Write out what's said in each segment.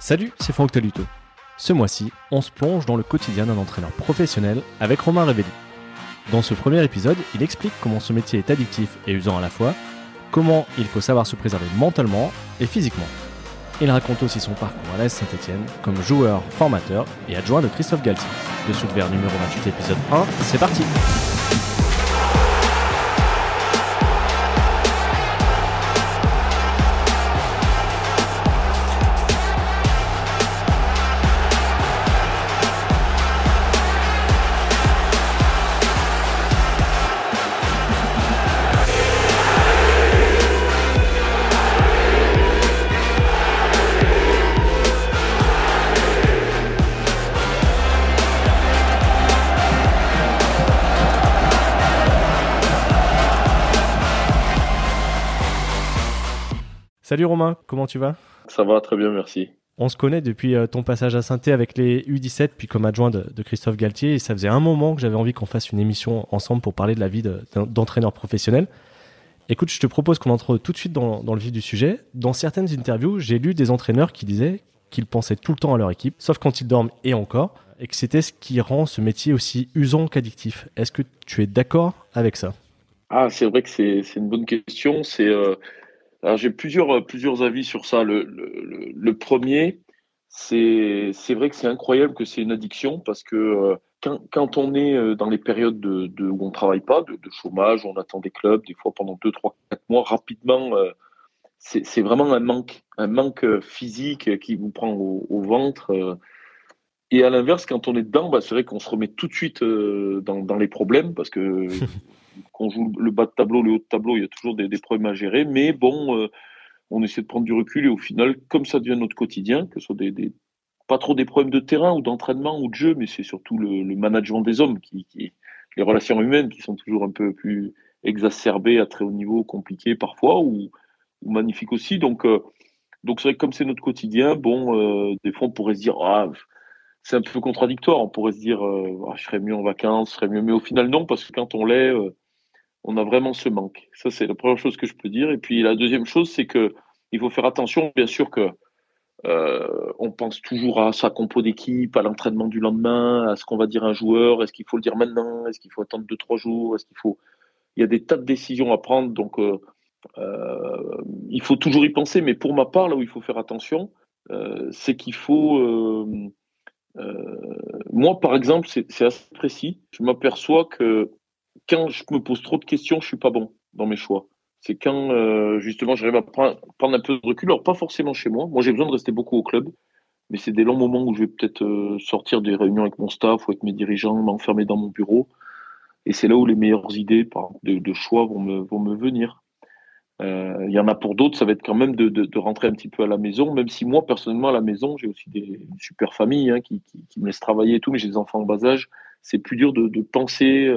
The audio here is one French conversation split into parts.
Salut, c'est Franck Taluto. Ce mois-ci, on se plonge dans le quotidien d'un entraîneur professionnel avec Romain Révelli. Dans ce premier épisode, il explique comment ce métier est addictif et usant à la fois, comment il faut savoir se préserver mentalement et physiquement. Il raconte aussi son parcours à l'AS Saint-Etienne comme joueur, formateur et adjoint de Christophe Galtier. De Sous numéro 28 épisode 1, c'est parti Salut Romain, comment tu vas? Ça va très bien, merci. On se connaît depuis euh, ton passage à saint avec les U17, puis comme adjoint de, Christophe Galtier, et ça faisait un moment que j'avais envie qu'on fasse une émission ensemble pour parler de la vie d'entraîneur professionnel. Écoute, je te propose qu'on entre tout de suite dans, le vif du sujet. Dans certaines interviews, j'ai lu des entraîneurs qui disaient qu'ils pensaient tout le temps à leur équipe, sauf quand ils dorment et encore, et que c'était ce qui rend ce métier aussi usant qu'addictif. Est-ce que tu es d'accord avec ça? Ah, c'est vrai que c'est une bonne question. C'est euh, alors j'ai plusieurs, euh, plusieurs avis sur ça. Le, premier, c'est vrai que c'est incroyable que c'est une addiction parce que euh, quand, quand, on est euh, dans les périodes de, de où on travaille pas, de, chômage, on attend des clubs, des fois pendant 2, 3, 4 mois, rapidement, c'est vraiment un manque, un manque physique qui vous prend au, au ventre. Et à l'inverse, quand on est dedans, bah, c'est vrai qu'on se remet tout de suite dans, dans les problèmes parce que qu'on joue le bas de tableau, le haut de tableau, il y a toujours des, problèmes à gérer. Mais bon, euh, on essaie de prendre du recul et au final, comme ça devient notre quotidien, que ce soit des, pas trop des problèmes de terrain ou d'entraînement ou de jeu, mais c'est surtout le, management des hommes, qui, les relations humaines qui sont toujours un peu plus exacerbées à très haut niveau, compliquées parfois ou, magnifiques aussi. Donc, euh, donc c'est vrai que comme c'est notre quotidien, bon, euh, des fois on pourrait se dire ah c'est un peu contradictoire. On pourrait se dire ah, je serais mieux en vacances, je serais mieux, mais au final non parce que quand on l'est, on a vraiment ce manque. Ça, c'est la première chose que je peux dire. Et puis la deuxième chose, c'est que il faut faire attention, bien sûr que euh, on pense toujours à sa compo d'équipe, à l'entraînement du lendemain, à ce qu'on va dire un joueur. Est-ce qu'il faut le dire maintenant? Est-ce qu'il faut attendre deux trois jours? Est-ce qu'il faut? Il y a des tas de décisions à prendre, donc euh, euh, il faut toujours y penser. Mais pour ma part, là où il faut faire attention, c'est qu'il faut moi, par exemple, c'est assez précis. Je m'aperçois que quand je me pose trop de questions, je suis pas bon dans mes choix. C'est quand euh, justement j'arrive à prendre, un peu de recul. Alors pas forcément chez moi. Moi j'ai besoin de rester beaucoup au club, mais c'est des longs moments où je vais peut-être euh, sortir des réunions avec mon staff ou avec mes dirigeants, m'enfermer dans mon bureau. Et c'est là où les meilleures idées de, choix vont me, venir. Euh, il y en a pour d'autres, ça va être quand même de, rentrer un petit peu à la maison, même si moi personnellement à la maison j'ai aussi des super familles hein, qui, qui, qui, me laissent travailler et tout, mais j'ai des enfants en bas âge. C'est plus dur de, penser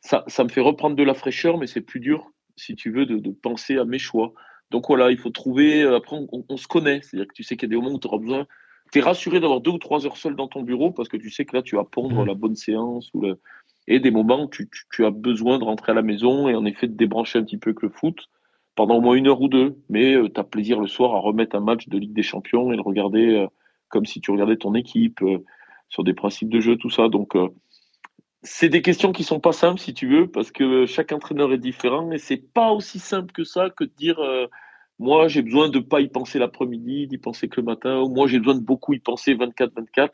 ça, ça, me fait reprendre de la fraîcheur, mais c'est plus dur, si tu veux, de, de, penser à mes choix. Donc voilà, il faut trouver. Euh, après, on, se connaît. C'est-à-dire que tu sais qu'il y a des moments où tu auras besoin. Tu es rassuré d'avoir deux ou trois heures seul dans ton bureau parce que tu sais que là, tu vas pondre mmh. la bonne séance. Ou le... Et des moments où tu, tu, as besoin de rentrer à la maison et en effet de débrancher un petit peu que le foot pendant au moins une heure ou deux. Mais euh, tu as plaisir le soir à remettre un match de Ligue des Champions et le regarder euh, comme si tu regardais ton équipe sur des principes de jeu, tout ça. Donc c'est des questions qui sont pas simples, si tu veux, parce que chaque entraîneur est différent, et c'est pas aussi simple que ça que de dire euh, moi j'ai besoin de pas y penser l'après-midi, d'y penser que le matin, ou moi j'ai besoin de beaucoup y penser 24-24.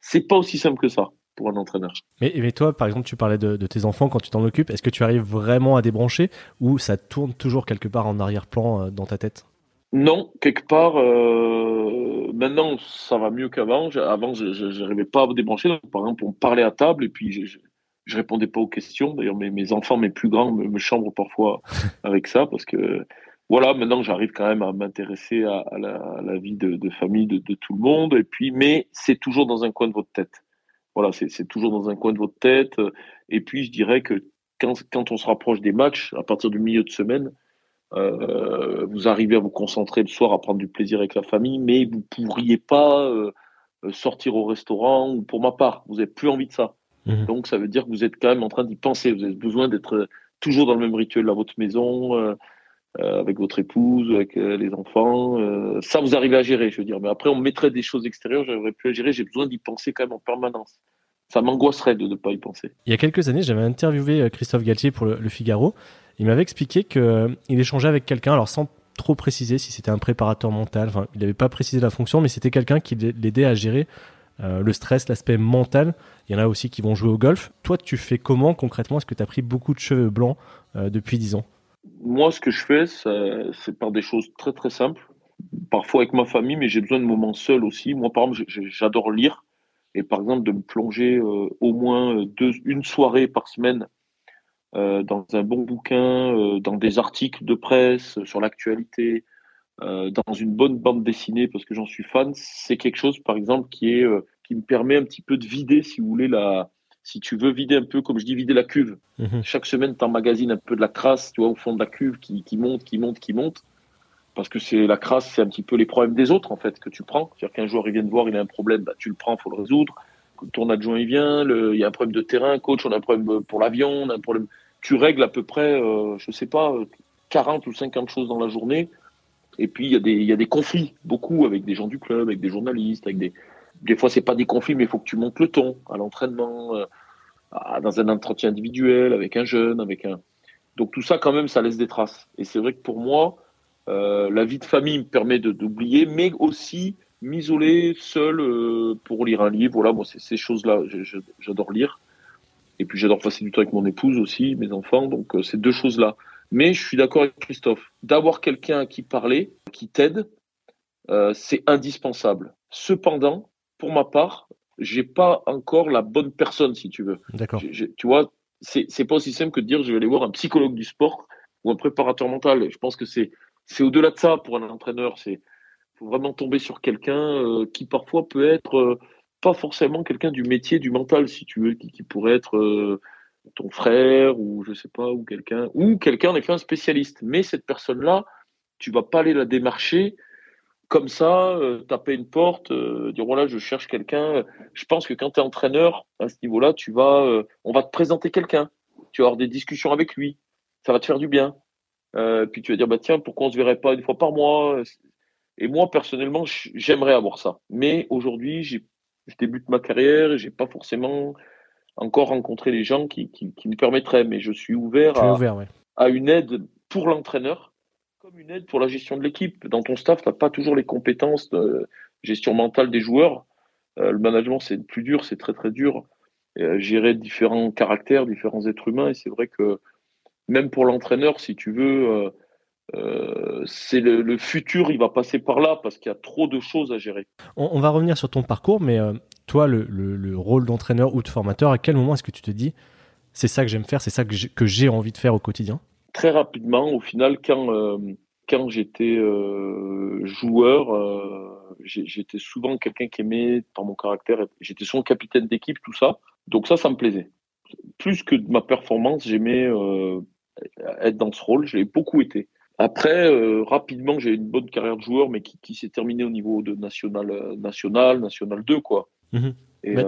C'est pas aussi simple que ça pour un entraîneur. Mais, mais toi, par exemple, tu parlais de, tes enfants quand tu t'en occupes. Est-ce que tu arrives vraiment à débrancher ou ça tourne toujours quelque part en arrière-plan euh, dans ta tête? Non, quelque part. Euh, maintenant, ça va mieux qu'avant. Avant, je n'arrivais pas à débrancher. par exemple, on parlait à table et puis je, je répondais pas aux questions. D'ailleurs, mes, mes enfants, mes plus grands, me, me chambrent parfois avec ça parce que voilà, maintenant j'arrive quand même à m'intéresser à, à, la, vie de, de famille de, de, tout le monde. Et puis, mais c'est toujours dans un coin de votre tête. Voilà, c'est toujours dans un coin de votre tête. Et puis, je dirais que quand, quand on se rapproche des matchs, à partir du milieu de semaine, euh, vous arrivez à vous concentrer le soir, à prendre du plaisir avec la famille, mais vous pourriez pas euh, sortir au restaurant. Ou pour ma part, vous n'avez plus envie de ça. Mhm. Donc, ça veut dire que vous êtes quand même en train d'y penser. Vous avez besoin d'être toujours dans le même rituel à votre maison. Euh, euh, avec votre épouse, avec euh, les enfants. Euh, ça, vous arrivez à gérer, je veux dire. Mais après, on mettrait des choses extérieures, j'arriverais plus à gérer. J'ai besoin d'y penser quand même en permanence. Ça m'angoisserait de ne pas y penser. Il y a quelques années, j'avais interviewé Christophe Galtier pour le, Figaro. Il m'avait expliqué qu'il échangeait avec quelqu'un, alors sans trop préciser si c'était un préparateur mental. Il n'avait pas précisé la fonction, mais c'était quelqu'un qui l'aidait à gérer le stress, l'aspect mental. Il y en a aussi qui vont jouer au golf. Toi, tu fais comment concrètement? Est-ce que tu as pris beaucoup de cheveux blancs depuis 10 ans? Moi, ce que je fais, c'est par des choses très très simples. Parfois avec ma famille, mais j'ai besoin de moments seuls aussi. Moi, par exemple, j'adore lire. Et par exemple, de me plonger euh, au moins une soirée par semaine euh, dans un bon bouquin, euh, dans des articles de presse sur l'actualité, dans une bonne bande dessinée, parce que j'en suis fan, c'est quelque chose, par exemple, qui, est, qui me permet un petit peu de vider, si vous voulez, la, si tu veux vider un peu, comme je dis, vider la cuve, mhm. chaque semaine, tu emmagasines un peu de la crasse, tu vois, au fond de la cuve qui, monte, qui monte, qui monte. Parce que c'est la crasse, c'est un petit peu les problèmes des autres, en fait, que tu prends. C'est-à-dire qu'un joueur, il vient de voir, il a un problème, bah, tu le prends, il faut le résoudre. Ton adjoint, il vient, il y a un problème de terrain, coach, on a un problème pour l'avion, on a un problème. Tu règles à peu près, euh, je sais pas, 40 ou 50 choses dans la journée. Et puis, il y, a des, y a des conflits, beaucoup, avec des gens du club, avec des journalistes, avec des, des fois, c'est pas des conflits, mais il faut que tu montes le ton à l'entraînement, euh, dans un entretien individuel, avec un jeune, avec un. Donc tout ça, quand même, ça laisse des traces. Et c'est vrai que pour moi, euh, la vie de famille me permet d'oublier, mais aussi m'isoler seul pour lire un livre. Voilà, moi, ces choses-là, j'adore lire. Et puis j'adore passer du temps avec mon épouse aussi, mes enfants. Donc c'est deux choses-là. Mais je suis d'accord avec Christophe. D'avoir quelqu'un à qui parler, qui t'aide, c'est indispensable. Cependant, pour ma part, j'ai pas encore la bonne personne, si tu veux. D'accord. Tu vois, c'est pas aussi simple que de dire je vais aller voir un psychologue du sport ou un préparateur mental. Je pense que c'est c'est au-delà de ça pour un entraîneur. C'est faut vraiment tomber sur quelqu'un euh, qui parfois peut être euh, pas forcément quelqu'un du métier du mental, si tu veux, qui, pourrait être euh, ton frère ou je sais pas ou quelqu'un ou quelqu'un en effet un spécialiste. Mais cette personne-là, tu vas pas aller la démarcher comme ça, euh, taper une porte, euh, dire voilà, je cherche quelqu'un. Je pense que quand tu es entraîneur, à ce niveau-là, tu vas, on va te présenter quelqu'un. Tu vas avoir des discussions avec lui. Ça va te faire du bien. puis tu vas dire bah tiens, pourquoi on se verrait pas une fois par mois? Et moi personnellement, j'aimerais avoir ça. Mais aujourd'hui, je débute ma carrière et j'ai pas forcément encore rencontré les gens qui, me permettraient. Mais je suis ouvert, à une aide pour l'entraîneur comme une aide pour la gestion de l'équipe. Dans ton staff, tu n'as pas toujours les compétences de gestion mentale des joueurs. Euh, le management, c'est plus dur, c'est très très dur. Euh, gérer différents caractères, différents êtres humains. Et c'est vrai que même pour l'entraîneur, si tu veux, euh, c'est le, futur, il va passer par là parce qu'il y a trop de choses à gérer. On, va revenir sur ton parcours, mais toi, le, rôle d'entraîneur ou de formateur, à quel moment est-ce que tu te dis c'est ça que j'aime faire, c'est ça que j'ai envie de faire au quotidien? Très rapidement, au final, quand, euh, quand j'étais euh, joueur, euh, j'étais souvent quelqu'un qui aimait, par mon caractère, j'étais souvent capitaine d'équipe, tout ça. Donc ça, ça me plaisait. Plus que de ma performance, j'aimais être dans ce rôle. Je l'ai beaucoup été. Après, rapidement, j'ai une bonne carrière de joueur, mais qui, s'est terminée au niveau de national, national, national 2, quoi. Mhm.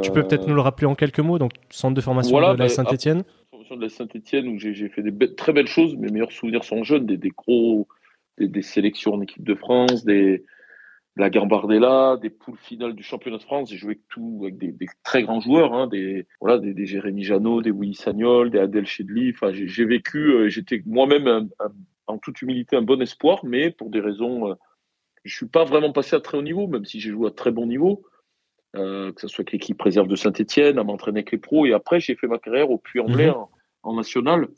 tu peux peut-être nous le rappeler en quelques mots, donc centre de formation de la ben, Saint-Etienne de la Saint-Etienne où j'ai fait des très belles choses. Mes meilleurs souvenirs sont jeunes, des, gros, des, sélections en équipe de France, des, la Gambardella, des poules finales du championnat de France. J'ai joué avec tout, avec des, très grands joueurs, hein, des, voilà, des, Jérémy Janot, des Willy Sagnol, des Adèle Chedli. Enfin, j'ai vécu, euh, j'étais moi-même en toute humilité un bon espoir, mais pour des raisons, euh, je suis pas vraiment passé à très haut niveau, même si j'ai joué à très bon niveau. Euh, que ce soit avec l'équipe réserve de Saint-Etienne, à m'entraîner avec les pros. Et après, j'ai fait ma carrière au Puy-en-Velay mhm en national.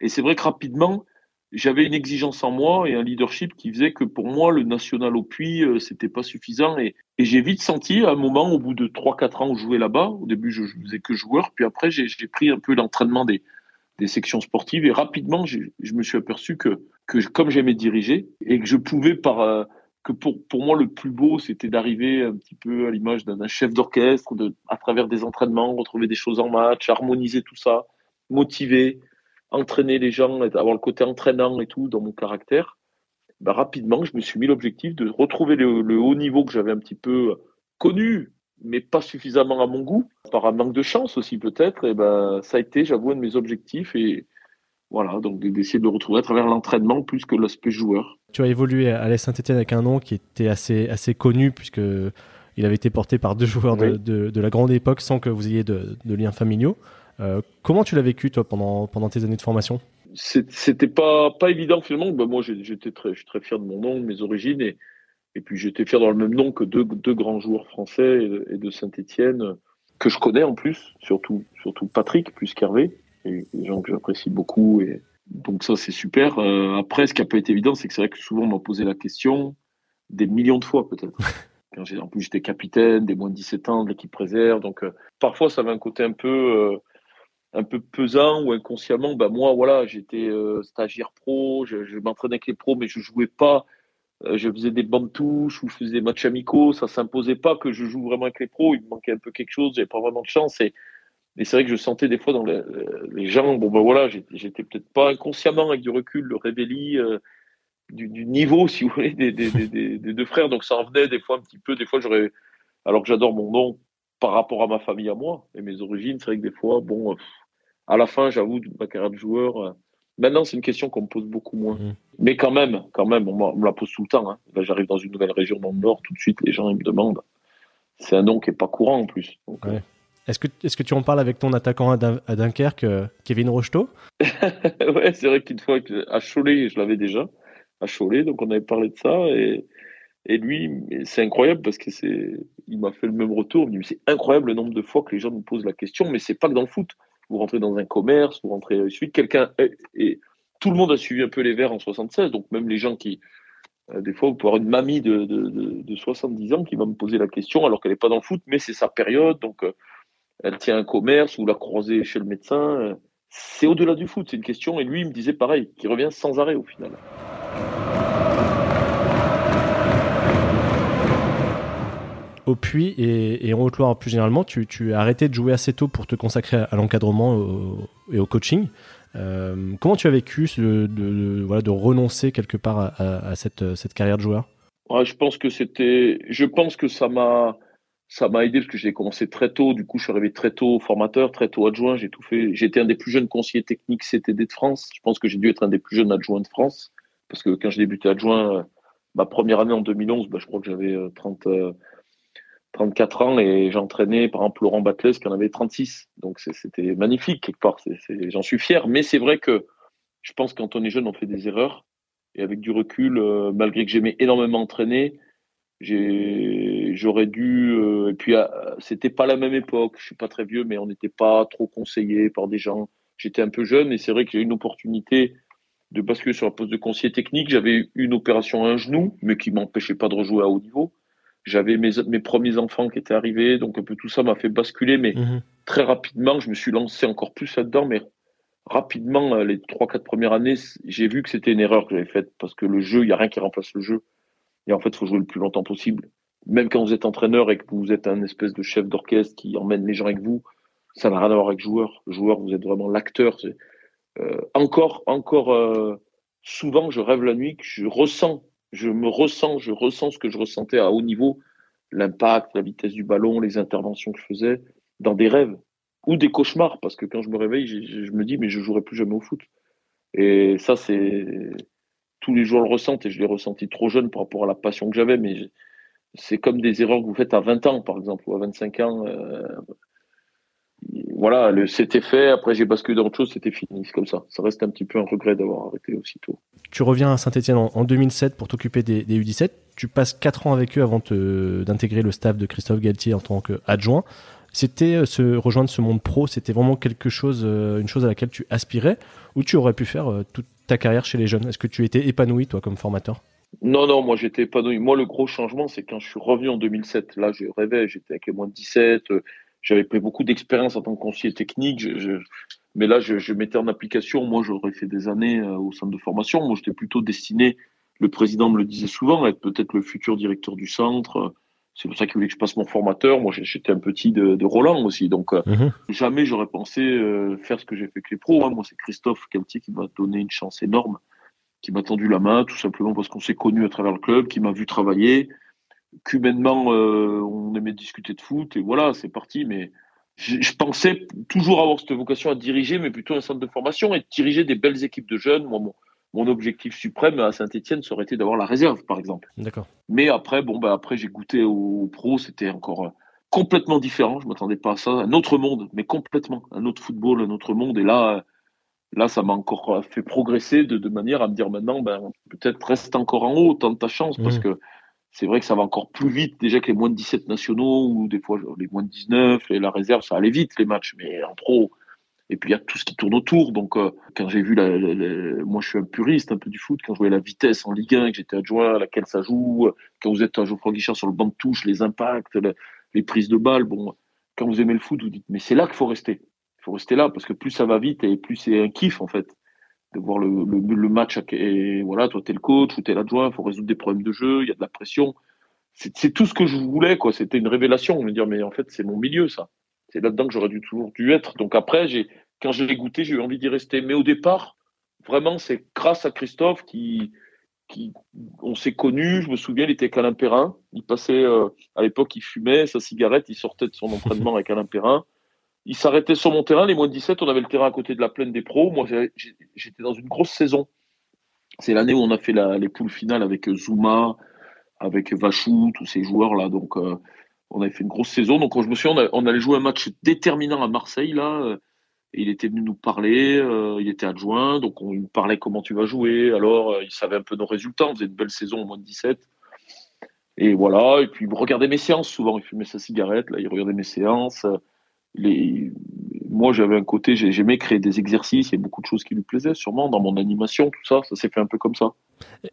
Et c'est vrai que rapidement, j'avais une exigence en moi et un leadership qui faisait que pour moi, le national au puits, euh, c'était pas suffisant. Et, j'ai vite senti, à un moment, au bout de 3-4 ans où je jouais là-bas, au début, je, ne faisais que joueur, puis après, j'ai pris un peu l'entraînement des, des sections sportives et rapidement, je me suis aperçu que, que comme j'aimais diriger et que je pouvais par. Euh, que pour, pour moi, le plus beau, c'était d'arriver un petit peu à l'image d'un chef d'orchestre, à travers des entraînements, retrouver des choses en match, harmoniser tout ça, motiver, entraîner les gens, avoir le côté entraînant et tout dans mon caractère, bah, rapidement, je me suis mis l'objectif de retrouver le, haut niveau que j'avais un petit peu connu, mais pas suffisamment à mon goût, par un manque de chance aussi peut-être. Et ben, ça a été, j'avoue, un de mes objectifs. Et, voilà, donc d'essayer de le retrouver à travers l'entraînement plus que l'aspect joueur. Tu as évolué à l'Est Saint-Etienne avec un nom qui était assez, assez connu puisque il avait été porté par deux joueurs de, de, la grande époque sans que vous ayez de, de liens familiaux. Euh, comment tu l'as vécu toi pendant, pendant tes années de formation? C'était pas, pas évident finalement. Ben, moi j'étais très, je suis très fier de mon nom, de mes origines et, et puis j'étais fier dans le même nom que deux, deux grands joueurs français et, de Saint-Etienne que je connais en plus, surtout, surtout Patrick plus qu'Hervé des gens que j'apprécie beaucoup. Et donc ça, c'est super. Euh, après, ce qui n'a pas été évident, c'est que c'est vrai que souvent on m'a posé la question des millions de fois peut-être. En plus, j'étais capitaine des moins de 17 ans de l'équipe réserve. Donc euh, parfois, ça avait un côté un peu, euh, un peu pesant ou inconsciemment. Ben, moi, voilà, j'étais stagiaire pro, je, je, m'entraînais avec les pros, mais je jouais pas. Je faisais des bandes touches ou je faisais des matchs amicaux. Ça s'imposait pas que je joue vraiment avec les pros. Il me manquait un peu quelque chose. J'avais pas vraiment de chance. Et c'est vrai que je sentais des fois dans les, gens, bon ben voilà, j'étais peut-être pas inconsciemment avec du recul le révéli euh, du, niveau, si vous voulez, des, deux frères. Donc ça en venait des fois un petit peu. Des fois, j'aurais, alors que j'adore mon nom par rapport à ma famille à moi et mes origines, c'est vrai que des fois, bon, euh, à la fin, j'avoue, ma carrière de joueur. Euh, maintenant, c'est une question qu'on me pose beaucoup moins. Mmh. Mais quand même, quand même, on, me la pose tout le temps. Hein. Là, j'arrive dans une nouvelle région dans le Nord, tout de suite, les gens ils me demandent. C'est un nom qui est pas courant en plus. Est-ce que, est que tu en parles avec ton attaquant à, Dunkerque, euh, Kevin Rocheteau? Ouais, c'est vrai qu'une fois à Cholet, je l'avais déjà, à Cholet, donc on avait parlé de ça. Et, et lui, c'est incroyable parce que c'est, il m'a fait le même retour. Il me dit c'est incroyable le nombre de fois que les gens nous posent la question, mais c'est pas que dans le foot. Vous rentrez dans un commerce, vous rentrez ensuite, quelqu'un. Et, tout le monde a suivi un peu les Verts en 76, donc même les gens qui. Euh, des fois, vous pouvez avoir une mamie de, de, de, de 70 ans qui va me poser la question alors qu'elle n'est pas dans le foot, mais c'est sa période. Donc, euh, elle tient un commerce ou la croisée chez le médecin. C'est au-delà du foot, c'est une question. Et lui, il me disait pareil, qui revient sans arrêt au final. Au Puy et, en Haute-Loire plus généralement, tu, as arrêté de jouer assez tôt pour te consacrer à l'encadrement et au coaching. Euh, comment tu as vécu de, voilà, de renoncer quelque part à, cette, cette, carrière de joueur? Je pense que c'était, je pense que ça m'a, ça m'a aidé parce que j'ai commencé très tôt. Du coup, je suis arrivé très tôt formateur, très tôt adjoint. J'ai tout fait. J'étais un des plus jeunes conseillers techniques CTD de France. Je pense que j'ai dû être un des plus jeunes adjoints de France parce que quand j'ai débuté adjoint, euh, ma première année en 2011, bah, je crois que j'avais 30, euh, 34 euh, ans et j'entraînais par exemple Laurent Batles qui en avait 36. Donc c'était magnifique quelque part. J'en suis fier. Mais c'est vrai que je pense que quand on est jeune, on fait des erreurs. Et avec du recul, malgré que j'aimais énormément entraîner, j'aurais dû euh, et puis euh, c'était pas la même époque je suis pas très vieux mais on n'était pas trop conseillé par des gens j'étais un peu jeune et c'est vrai que j'ai eu une opportunité de basculer sur un poste de conseiller technique j'avais une opération à un genou mais qui m'empêchait pas de rejouer à haut niveau j'avais mes, mes premiers enfants qui étaient arrivés donc un peu tout ça m'a fait basculer mais mmh très rapidement je me suis lancé encore plus là-dedans mais rapidement euh, les trois quatre premières années j'ai vu que c'était une erreur que j'avais faite parce que le jeu il y a rien qui remplace le jeu et en fait, il faut jouer le plus longtemps possible. Même quand vous êtes entraîneur et que vous êtes un espèce de chef d'orchestre qui emmène les gens avec vous, ça n'a rien à voir avec joueur. Le joueur, vous êtes vraiment l'acteur. Euh, encore, encore euh, souvent, je rêve la nuit, que je ressens, je me ressens, je ressens ce que je ressentais à haut niveau, l'impact, la vitesse du ballon, les interventions que je faisais dans des rêves ou des cauchemars, parce que quand je me réveille, je, me dis mais je jouerai plus jamais au foot. Et ça, c'est tous les jours le ressentent et je l'ai ressenti trop jeune par rapport à la passion que j'avais, mais c'est comme des erreurs que vous faites à 20 ans, par exemple, ou à 25 ans. Euh, voilà, c'était fait, après j'ai basculé dans autre chose, c'était fini, c'est comme ça. Ça reste un petit peu un regret d'avoir arrêté aussitôt. Tu reviens à Saint-Etienne en, 2007 pour t'occuper des, U17. Tu passes 4 ans avec eux avant d'intégrer le staff de Christophe Galtier en tant qu'adjoint. C'était euh, se rejoindre ce monde pro, c'était vraiment quelque chose, euh, une chose à laquelle tu aspirais, ou tu aurais pu faire toute ta carrière chez les jeunes? Est-ce que tu étais épanoui, toi, comme formateur? Non, non, moi j'étais épanoui. Moi, le gros changement, c'est quand je suis revenu en 2007. Là, je rêvais, j'étais avec les moins de 17. J'avais pris beaucoup d'expérience en tant que conseiller technique. mais là, je, mettais en application. Moi, j'aurais fait des années euh, au centre de formation. Moi, j'étais plutôt destiné, le président me le disait souvent, à être peut-être le futur directeur du centre. C'est pour ça qu'il voulait que je passe mon formateur. Moi, j'étais un petit de, Roland aussi. Donc, euh, mhm. jamais j'aurais pensé euh, faire ce que j'ai fait avec les pros. Hein. Moi, c'est Christophe Galtier qui m'a donné une chance énorme, qui m'a tendu la main, tout simplement parce qu'on s'est connus à travers le club, qui m'a vu travailler. Qu'humainement, euh, on aimait discuter de foot. Et voilà, c'est parti. Mais je, pensais toujours avoir cette vocation à diriger, mais plutôt un centre de formation et diriger des belles équipes de jeunes. Moi, mon, objectif suprême à Saint-Etienne, ça aurait été d'avoir la réserve, par exemple. D'accord. Mais après, bon, bah, après, j'ai goûté au, pro, c'était encore complètement différent. Je m'attendais pas à ça. Un autre monde, mais complètement. Un autre football, un autre monde. Et là, là, ça m'a encore fait progresser de, manière à me dire maintenant, ben, peut-être reste encore en haut, tente ta chance, parce mmh. que c'est vrai que ça va encore plus vite déjà que les moins de 17 nationaux ou des fois les moins de 19 et la réserve, ça allait vite les matchs, mais en pro. Et puis il y a tout ce qui tourne autour. Donc euh, quand j'ai vu, la, moi je suis un puriste un peu du foot, quand je voyais la vitesse en Ligue 1, que j'étais adjoint, à laquelle ça joue, quand vous êtes à Geoffroy Guichard sur le banc de touche, les impacts, les prises de balles, bon, quand vous aimez le foot, vous dites mais c'est là qu'il faut rester. Il faut rester là parce que plus ça va vite et plus c'est un kiff en fait de voir le, le, match. Et voilà, toi, tu es le coach ou tu es l'adjoint, il faut résoudre des problèmes de jeu, il y a de la pression. C'est tout ce que je voulais, quoi. C'était une révélation. Me dire, mais en fait, c'est mon milieu, ça. C'est là-dedans que j'aurais dû toujours dû être. Donc après, quand je l'ai goûté, j'ai eu envie d'y rester. Mais au départ, vraiment, c'est grâce à Christophe qui, qui, on s'est connus. Je me souviens, il était avec Alain Perrin. Il passait, euh, à l'époque, il fumait sa cigarette, il sortait de son entraînement avec Alain Perrin il s'arrêtait sur mon terrain. Les moins de 17, on avait le terrain à côté de la plaine des pros. Moi, j'étais dans une grosse saison. C'est l'année où on a fait les poules finales avec Zuma, avec Vachou, tous ces joueurs-là. Donc, euh, on avait fait une grosse saison. Donc, je me souviens, on, allait jouer un match déterminant à Marseille, là. Et il était venu nous parler. Euh, il était adjoint. Donc, on lui parlait comment tu vas jouer. Alors, euh, il savait un peu nos résultats. On faisait une belle saison au moins de 17. Et voilà. Et puis, il regardait mes séances souvent. Il fumait sa cigarette. Là, il regardait mes séances les... moi j'avais un côté, j'aimais créer des exercices, il y a beaucoup de choses qui lui plaisaient, sûrement dans mon animation, tout ça, ça s'est fait un peu comme ça.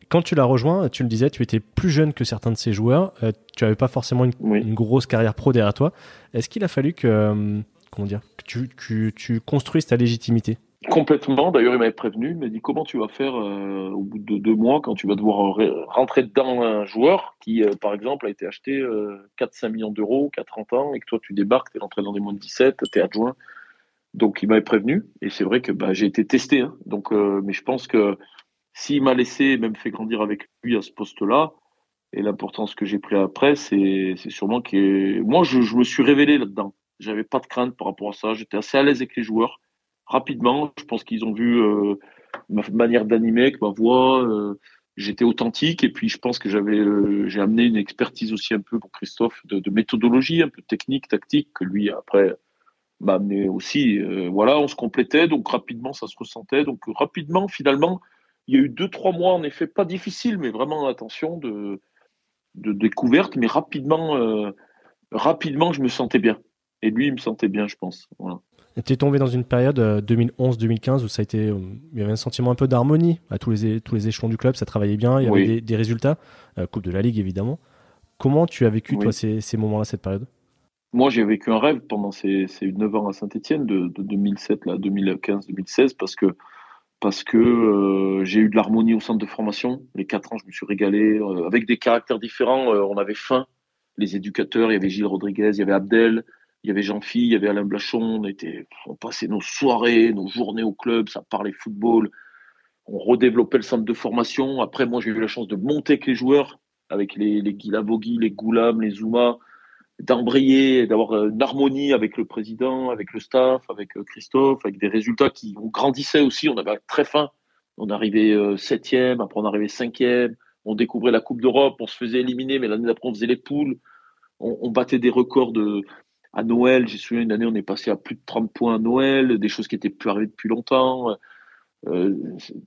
Quand tu l'as rejoint, tu le disais, tu étais plus jeune que certains de ces joueurs, euh, tu n'avais pas forcément une, grosse carrière pro derrière toi. Est-ce qu'il a fallu que, euh, comment dire, que tu, tu construises ta légitimité? Complètement. D'ailleurs, il m'avait prévenu. Il m'a dit comment tu vas faire euh, au bout de deux mois quand tu vas devoir rentrer dans un joueur qui, euh, par exemple, a été acheté 4-5 euh, millions d'euros, 4 30 ans, et que toi tu débarques, tu es rentré dans des moins de 17, tu es adjoint. Donc, il m'avait prévenu. Et c'est vrai que bah, j'ai été testé. Hein. Donc, mais je pense que s'il m'a laissé, même fait grandir avec lui à ce poste-là, et l'importance que j'ai pris après, c'est sûrement que moi, je, je me suis révélé là-dedans. J'avais pas de crainte par rapport à ça. J'étais assez à l'aise avec les joueurs rapidement. Je pense qu'ils ont vu euh, ma manière d'animer, ma voix. Euh, j'étais authentique et puis je pense que j'avais, euh, j'ai amené une expertise aussi un peu pour Christophe de, méthodologie, un peu technique, tactique que lui après m'a amené aussi. voilà, on se complétait donc rapidement ça se ressentait. Donc rapidement finalement, il y a eu deux trois mois en effet pas difficile, mais vraiment attention de de découverte, mais rapidement, rapidement je me sentais bien. Et lui, il me sentait bien, je pense. Voilà. Tu es tombé dans une période 2011-2015 euh, où ça a été, euh, il y avait un sentiment un peu d'harmonie à tous les, tous les échelons du club, ça travaillait bien, il y avait des, résultats, euh, Coupe de la Ligue évidemment. Comment tu as vécu toi ces, ces moments-là, cette période? Moi j'ai vécu un rêve pendant ces, ces 9 ans à Saint-Etienne, de, 2007 à 2015-2016, parce que, parce que j'ai eu de l'harmonie au centre de formation. Les 4 ans, je me suis régalé, avec des caractères différents, on avait faim. Les éducateurs, il y avait Gilles Rodriguez, il y avait Abdel, il y avait Jean-Phi, il y avait Alain Blachon, on, était, on passait nos soirées, nos journées au club, ça parlait football. On redéveloppait le centre de formation. Après, moi, j'ai eu la chance de monter avec les joueurs, avec les, les Guy les Goulam, les Zouma, d'embrayer, d'avoir une harmonie avec le président, avec le staff, avec euh, Christophe, avec des résultats qui on grandissait aussi. On avait très faim. On arrivait euh, septième, après on arrivait cinquième. On découvrait la Coupe d'Europe, on se faisait éliminer, mais l'année d'après on faisait les poules. on battait des records de, à Noël, j'ai souviens une année, on est passé à plus de 30 points à Noël, des choses qui étaient plus arrivées depuis longtemps. Euh,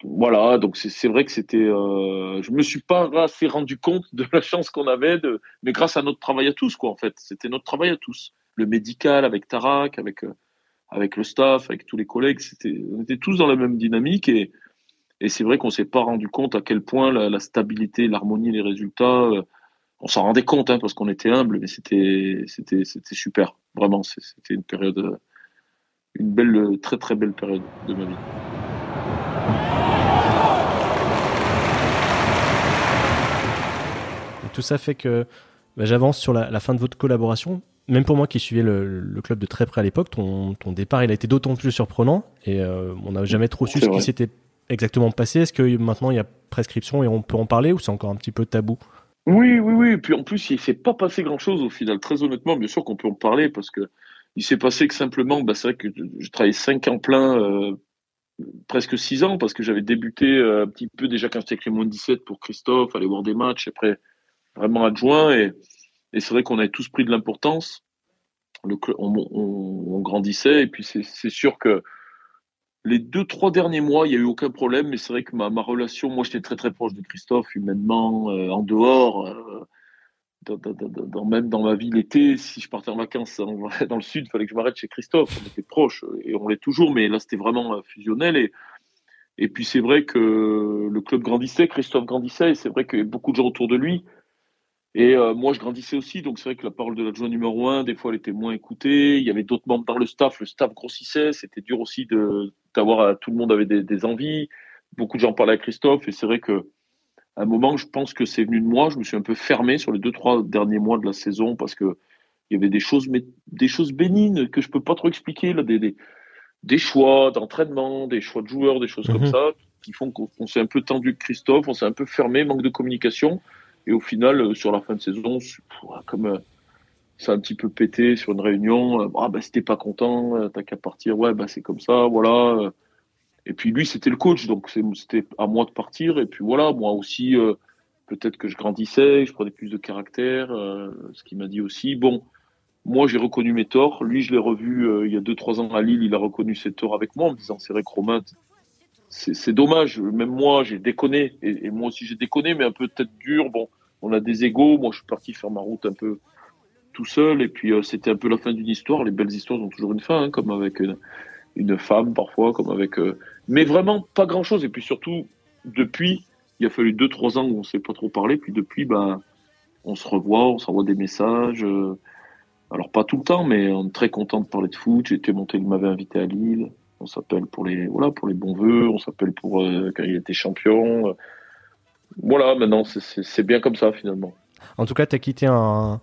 voilà, donc c'est vrai que c'était. Euh, je me suis pas assez rendu compte de la chance qu'on avait, de, mais grâce à notre travail à tous, quoi, en fait. C'était notre travail à tous. Le médical avec Tarak, avec, euh, avec le staff, avec tous les collègues, on était tous dans la même dynamique et, et c'est vrai qu'on s'est pas rendu compte à quel point la, la stabilité, l'harmonie, les résultats euh, on s'en rendait compte hein, parce qu'on était humble, mais c'était c'était c'était super. Vraiment, c'était une période, une belle, très très belle période de ma vie. tout ça fait que bah, j'avance sur la, fin de votre collaboration. Même pour moi qui suivais le, club de très près à l'époque, ton, ton, départ il a été d'autant plus surprenant et euh, on n'a jamais trop su ce qui s'était exactement passé. Est-ce que maintenant il y a prescription et on peut en parler ou c'est encore un petit peu tabou? Oui, oui, oui. Et puis en plus, il ne s'est pas passé grand-chose au final. Très honnêtement, bien sûr qu'on peut en parler parce que il s'est passé que simplement, bah, c'est vrai que je travaillais cinq ans plein, euh, presque six ans, parce que j'avais débuté euh, un petit peu déjà quand j'étais moins 17 pour Christophe, aller voir des matchs, après vraiment adjoint. Et, et c'est vrai qu'on avait tous pris de l'importance. On, on, on, grandissait, et puis c'est sûr que les deux, trois derniers mois, il n'y a eu aucun problème, mais c'est vrai que ma, relation, moi j'étais très très proche de Christophe, humainement, euh, en dehors dans, même dans ma vie l'été, si je partais en vacances dans le sud, il fallait que je m'arrête chez Christophe. On était proches et on l'est toujours, mais là c'était vraiment euh, fusionnel. Et, et puis c'est vrai que le club grandissait, Christophe grandissait, et c'est vrai avait beaucoup de gens autour de lui. Et euh, moi je grandissais aussi, donc c'est vrai que la parole de l'adjoint numéro un, des fois elle était moins écoutée. Il y avait d'autres membres dans le staff, le staff grossissait, c'était dur aussi d'avoir, euh, tout le monde avait des, des envies. Beaucoup de gens parlaient à Christophe, et c'est vrai que à un moment, je pense que c'est venu de moi. Je me suis un peu fermé sur les deux, trois derniers mois de la saison parce que il y avait des choses, mais des choses bénignes que je peux pas trop expliquer, là, des, des, des choix d'entraînement, des choix de joueurs, des choses comme mhm. ça, qui font qu'on s'est un peu tendu avec Christophe, on s'est un peu fermé, manque de communication. Et au final, euh, sur la fin de saison, comme euh, a un petit peu pété sur une réunion, euh, ah ben si t'es pas content, t'as qu'à partir, ouais, ben c'est comme ça, voilà. Et puis lui, c'était le coach, donc c'était à moi de partir. Et puis voilà, moi aussi, peut-être que je grandissais, je prenais plus de caractère, ce qu'il m'a dit aussi. Bon, moi j'ai reconnu mes torts. Lui, je l'ai revu il y a deux trois ans à Lille, il a reconnu ses torts avec moi en me disant c'est vrai c'est dommage. Même moi, j'ai déconné, et, moi aussi j'ai déconné, mais un peu tête dure. Bon, on a des égaux. Moi, je suis parti faire ma route un peu tout seul, et puis c'était un peu la fin d'une histoire. Les belles histoires ont toujours une fin, hein, comme avec une femme parfois, comme avec. Euh, mais vraiment pas grand chose. Et puis surtout, depuis, il a fallu deux trois ans où on s'est pas trop parlé. Puis depuis, ben, on se revoit, on s'envoie des messages. Euh, alors pas tout le temps, mais on est très content de parler de foot. Été monté, il m'avait invité à Lille. On s'appelle pour les voilà pour les bons vœux. On s'appelle pour euh, quand il était champion. Voilà, maintenant c'est bien comme ça finalement. En tout cas, tu as quitté un,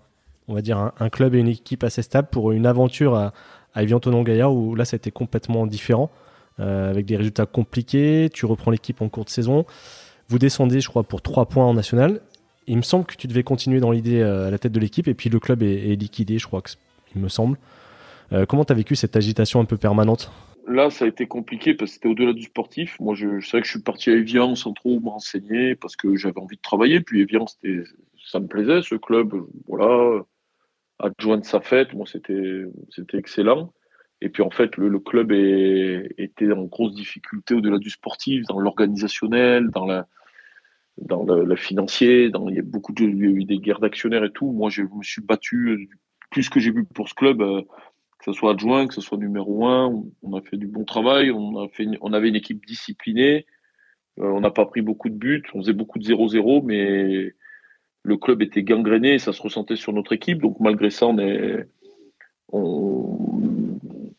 on va dire un, club et une équipe assez stable pour une aventure à, Evian Gaillard où là ça complètement différent euh, avec des résultats compliqués. Tu reprends l'équipe en cours de saison. Vous descendez, je crois, pour 3 points en national. Il me semble que tu devais continuer dans l'idée euh, à la tête de l'équipe et puis le club est, liquidé, je crois, que, il me semble. Euh, comment tu as vécu cette agitation un peu permanente? Là, ça a été compliqué parce que c'était au-delà du sportif. Moi, je, je sais que je suis parti à Evian sans trop me renseigner parce que j'avais envie de travailler. Puis Evian, ça me plaisait, ce club. Voilà, adjoint de sa fête. Moi, c'était, excellent. Et puis en fait, le, club était en grosse difficulté au-delà du sportif, dans l'organisationnel, dans la, dans le, financier. Il y a beaucoup eu des guerres d'actionnaires et tout. Moi, je me suis battu plus que j'ai vu pour ce club, euh, que ce soit adjoint, que ce soit numéro un. On a fait du bon travail. On avait une équipe disciplinée. Euh, on n'a pas pris beaucoup de buts. On faisait beaucoup de 0-0, mais le club était gangréné et ça se ressentait sur notre équipe. Donc malgré ça, on est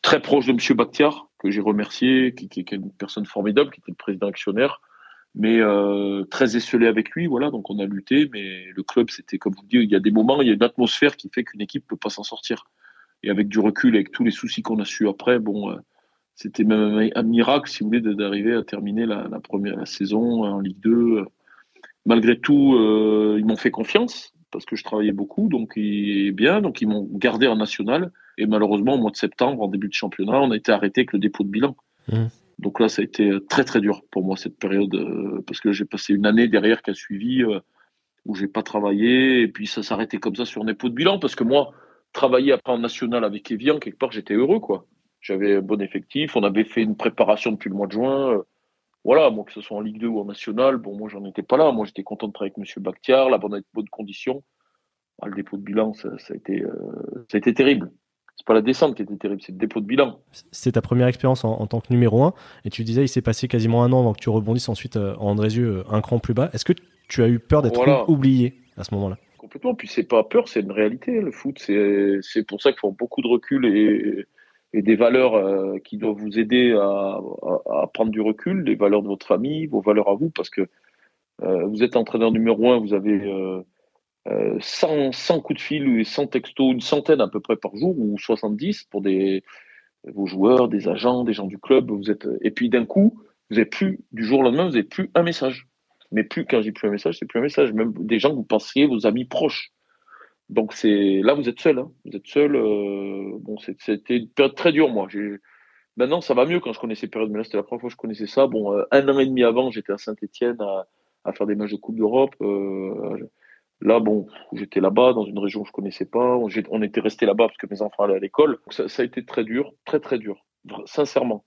très proche de M. Bakhtiar, que j'ai remercié, qui, est une personne formidable, qui était le président actionnaire, mais euh, très esselé avec lui. Voilà, donc on a lutté, mais le club, c'était comme vous dites, il y a des moments, il y a une atmosphère qui fait qu'une équipe peut pas s'en sortir. Et avec du recul, avec tous les soucis qu'on a su après, bon, euh, c'était même un, miracle, si vous voulez, d'arriver à terminer la, première saison en Ligue 2 malgré tout, euh, ils m'ont fait confiance parce que je travaillais beaucoup, donc ils, bien, donc ils m'ont gardé en national. Et malheureusement, au mois de septembre, en début de championnat, on a été arrêté avec le dépôt de bilan. Mmh. Donc là, ça a été très très dur pour moi cette période euh, parce que j'ai passé une année derrière qui a suivi euh, où j'ai pas travaillé et puis ça s'arrêtait comme ça sur un dépôt de bilan parce que moi, travailler après en national avec Evian, quelque part, j'étais heureux quoi. J'avais un bon effectif, on avait fait une préparation depuis le mois de juin voilà, moi, que ce soit en Ligue 2 ou en National, bon, moi, j'en étais pas là. Moi, j'étais content de travailler avec M. Bakhtiar, la bonne, bonne condition. Ah, le dépôt de bilan, ça, a été, euh, ça a été terrible. C'est pas la descente qui était terrible, c'est le dépôt de bilan. C'est ta première expérience en, tant que numéro 1. Et tu disais, il s'est passé quasiment un an avant que tu rebondisses ensuite euh, en Andrézieux euh, un cran plus bas. Est-ce que tu as eu peur d'être oublié à ce moment-là? Complètement. Puis c'est pas peur, c'est une réalité. Le foot, c'est pour ça qu'il faut beaucoup de recul et, et des valeurs euh, qui doivent vous aider à, prendre du recul, les valeurs de votre famille, vos valeurs à vous, parce que euh, vous êtes entraîneur numéro un, vous avez euh, 100, 100, coups de fil, 100 textos, une centaine à peu près par jour, ou 70 pour des, vos joueurs, des agents, des gens du club. Vous êtes, et puis d'un coup, vous n'avez plus, du jour au lendemain, vous n'avez plus un message. Mais plus, quand dis plus un message, c'est plus un message. Même des gens que vous pensiez, vos amis proches. Donc c'est là, vous êtes seul. Hein. Vous êtes seul. Euh, bon, c'était une période très dure, moi. Maintenant, ça va mieux quand je connaissais période, mais là, c'était la première fois que je connaissais ça. Bon, euh, un an et demi avant, j'étais à Saint-Etienne à, faire des matchs de Coupe d'Europe. Euh, là, bon, j'étais là-bas, dans une région que je connaissais pas. On, était resté là-bas parce que mes enfants allaient à l'école. Ça, ça, a été très dur, très, très dur, sincèrement.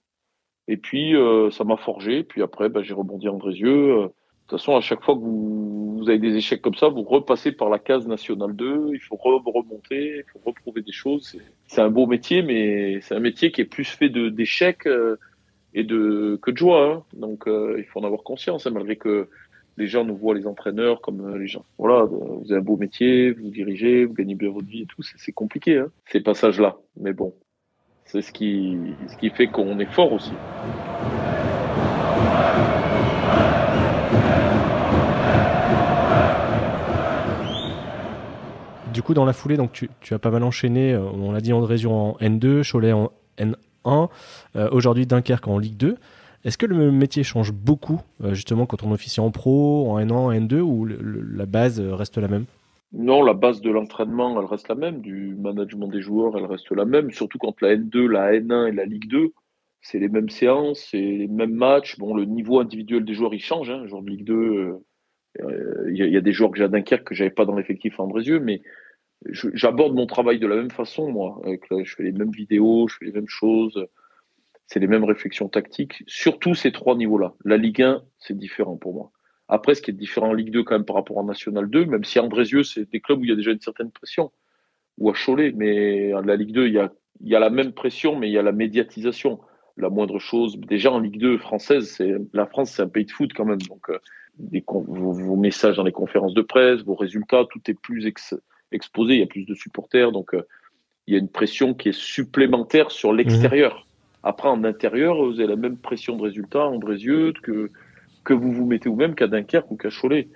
Et puis, ça m'a forgé. Puis après, bah, j'ai rebondi en Drézieux. De toute façon, à chaque fois que vous, avez des échecs comme ça, vous repassez par la case nationale 2, il faut remonter, il faut reprouver des choses. C'est un beau métier, mais c'est un métier qui est plus fait d'échecs euh, et de que de joie. Hein. Donc, euh, il faut en avoir conscience, hein, malgré que les gens nous voient les entraîneurs comme euh, les gens. Voilà, vous avez un beau métier, vous dirigez, vous gagnez bien votre vie et tout. C'est compliqué, hein, ces passages-là. Mais bon, c'est ce qui, ce qui fait qu'on est fort aussi. Du coup, dans la foulée, donc tu, as pas mal enchaîné. Euh, on l'a dit, Andrézion en N2, Cholet en N1, euh, aujourd'hui Dunkerque en Ligue 2. Est-ce que le métier change beaucoup, euh, justement, quand on officie en pro, en N1, en N2, ou la base reste la même? Non, la base de l'entraînement, elle reste la même. Du management des joueurs, elle reste la même. Surtout quand la N2, la N1 et la Ligue 2, c'est les mêmes séances, c'est les mêmes matchs. Bon, le niveau individuel des joueurs, il change. Hein. Genre de Ligue 2, il y, a des joueurs que j'ai à Dunkerque que j'avais pas dans l'effectif à Andrézieux, mais j'aborde mon travail de la même façon, moi. Je fais les mêmes vidéos, je fais les mêmes choses. C'est les mêmes réflexions tactiques. Surtout ces trois niveaux-là. La Ligue 1, c'est différent pour moi. Après, ce qui est différent en Ligue 2 quand même par rapport en National 2, même si Andrézieux, c'est des clubs où il y a déjà une certaine pression, ou à Cholet, mais en la Ligue 2, il y a, il y a la même pression, mais il y a la médiatisation. La moindre chose, déjà en Ligue 2 française, c'est la France, c'est un pays de foot quand même. Donc, euh, vos, vos, messages dans les conférences de presse, vos résultats, tout est plus ex, exposé, il y a plus de supporters, donc euh, il y a une pression qui est supplémentaire sur l'extérieur. Mhm. Après, en intérieur, vous avez la même pression de résultat en Brézieux que, que vous vous mettez vous-même qu'à Dunkerque ou qu'à Cholet.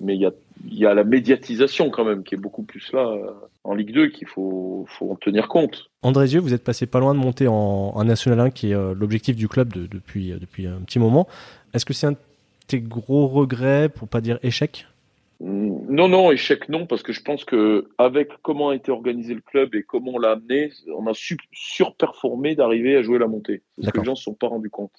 Mais il y a, y a la médiatisation quand même qui est beaucoup plus là euh, en Ligue 2 qu'il faut, faut en tenir compte. Andrézieux, vous êtes passé pas loin de monter en, en National 1 qui est euh, l'objectif du club depuis, depuis un petit moment. Est-ce que c'est un de tes gros regrets, pour pas dire échec? Non, non, échec non, parce que je pense que avec comment a été organisé le club et comment on l'a amené, on a su, surperformé d'arriver à jouer la montée. Parce que les gens ne se sont pas rendus compte.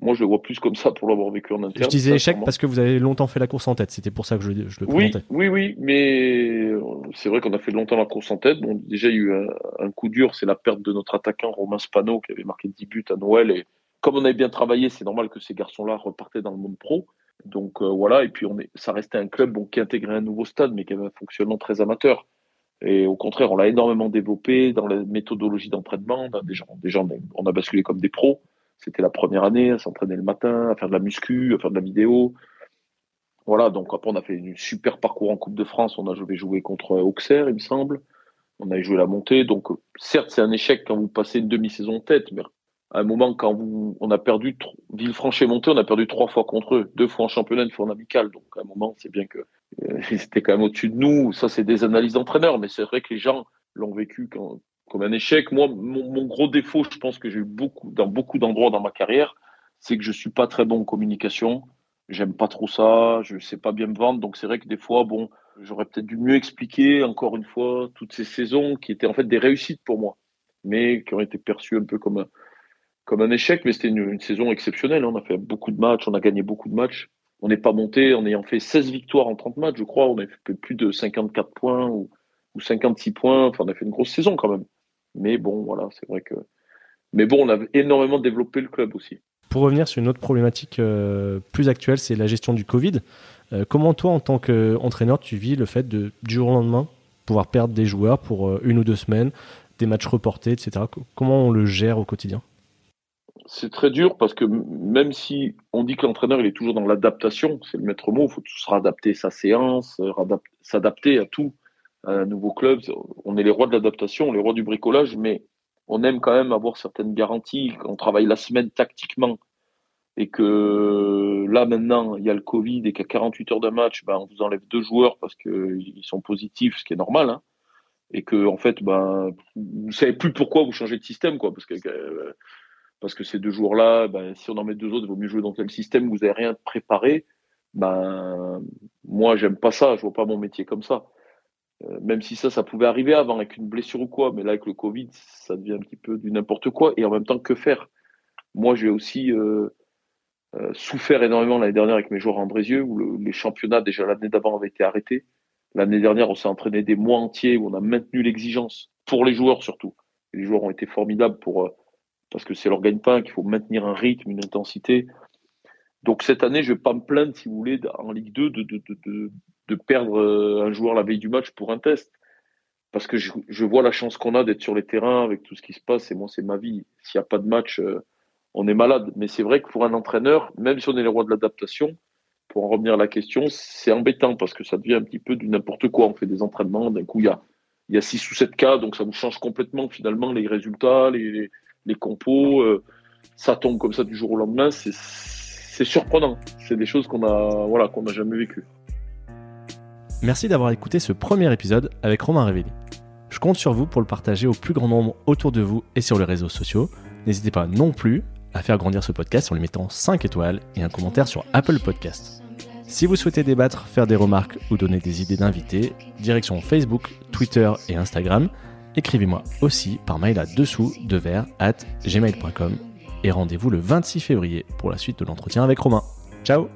Moi, je le vois plus comme ça pour l'avoir vécu en interne. Je disais échec parce que vous avez longtemps fait la course en tête. C'était pour ça que je, je le oui, Oui, oui, mais c'est vrai qu'on a fait longtemps la course en tête. Bon, déjà, il y a eu un, coup dur, c'est la perte de notre attaquant Romain Spano qui avait marqué 10 buts à Noël. Et comme on avait bien travaillé, c'est normal que ces garçons-là repartaient dans le monde pro. Donc euh, voilà, et puis on est, ça restait un club qui intégrait un nouveau stade, mais qui avait un fonctionnement très amateur. Et au contraire, on l'a énormément développé dans la méthodologie d'entraînement. Déjà, déjà, on a basculé comme des pros. C'était la première année à s'entraîner le matin, à faire de la muscu, à faire de la vidéo. Voilà, donc après, on a fait un super parcours en Coupe de France. On a joué, joué contre Auxerre, il me semble. On a joué la montée. Donc, certes, c'est un échec quand vous passez une demi-saison tête, mais à un moment, quand on a perdu Villefranche-et-Monté, on a perdu trois fois contre eux, deux fois en championnat, une fois en amical. Donc, à un moment, c'est bien que euh, c'était quand même au-dessus de nous. Ça, c'est des analyses d'entraîneurs, mais c'est vrai que les gens l'ont vécu comme un échec. Moi, mon, gros défaut, je pense que j'ai eu beaucoup, dans beaucoup d'endroits dans ma carrière, c'est que je suis pas très bon en communication. J'aime pas trop ça. Je sais pas bien me vendre. Donc, c'est vrai que des fois, bon, j'aurais peut-être dû mieux expliquer, encore une fois, toutes ces saisons qui étaient en fait des réussites pour moi, mais qui ont été perçues un peu comme un, comme un échec, mais c'était une, saison exceptionnelle. On a fait beaucoup de matchs, on a gagné beaucoup de matchs. On n'est pas monté en ayant fait 16 victoires en 30 matchs, je crois. On a fait plus de 54 points ou, 56 points. Enfin, on a fait une grosse saison quand même. Mais bon, voilà, c'est vrai que. Mais bon, on a énormément développé le club aussi. Pour revenir sur une autre problématique euh, plus actuelle, c'est la gestion du Covid. Euh, comment toi, en tant qu'entraîneur, tu vis le fait de, du jour au lendemain, pouvoir perdre des joueurs pour euh, une ou deux semaines, des matchs reportés, etc. Comment on le gère au quotidien? C'est très dur parce que même si on dit que l'entraîneur il est toujours dans l'adaptation, c'est le maître mot, il faut toujours adapter sa séance, s'adapter à tout, à un nouveau club. On est les rois de l'adaptation, les rois du bricolage, mais on aime quand même avoir certaines garanties. On travaille la semaine tactiquement et que là maintenant il y a le Covid et qu'à 48 heures de match, ben, on vous enlève deux joueurs parce qu'ils sont positifs, ce qui est normal. Hein, et que en fait, ben, vous savez plus pourquoi vous changez de système, quoi, parce que euh, parce que ces deux jours-là, ben, si on en met deux autres, il vaut mieux jouer dans tel système vous n'avez rien préparé. Ben, moi, j'aime pas ça, je vois pas mon métier comme ça. Euh, même si ça, ça pouvait arriver avant avec une blessure ou quoi, mais là, avec le Covid, ça devient un petit peu du n'importe quoi. Et en même temps, que faire? Moi, j'ai aussi euh, euh, souffert énormément l'année dernière avec mes joueurs en Brésieux, où les championnats, déjà l'année d'avant, avaient été arrêtés. L'année dernière, on s'est entraîné des mois entiers, où on a maintenu l'exigence, pour les joueurs surtout. les joueurs ont été formidables pour, parce que c'est leur gagne-pain, qu'il faut maintenir un rythme, une intensité. Donc cette année, je ne vais pas me plaindre, si vous voulez, en Ligue 2, de, de, de, de perdre euh, un joueur la veille du match pour un test. Parce que je, je vois la chance qu'on a d'être sur les terrains avec tout ce qui se passe, et moi, c'est ma vie. S'il n'y a pas de match, euh, on est malade. Mais c'est vrai que pour un entraîneur, même si on est le roi de l'adaptation, pour en revenir à la question, c'est embêtant parce que ça devient un petit peu du n'importe quoi. On fait des entraînements, d'un coup, il y a, il y a 6 ou 7 cas, donc ça vous change complètement finalement les résultats, les, les, compos. Euh, ça tombe comme ça du jour au lendemain. C'est surprenant. C'est des choses qu'on a, voilà, qu'on n'a jamais vécues. Merci d'avoir écouté ce premier épisode avec Romain Révéli. Je compte sur vous pour le partager au plus grand nombre autour de vous et sur les réseaux sociaux. N'hésitez pas non plus à faire grandir ce podcast en lui mettant 5 étoiles et un commentaire sur Apple Podcast. Si vous souhaitez débattre, faire des remarques ou donner des idées d'invités, direction Facebook, Twitter et Instagram, écrivez-moi aussi par mail à dessous de verre at gmail.com et rendez-vous le 26 février pour la suite de l'entretien avec Romain. Ciao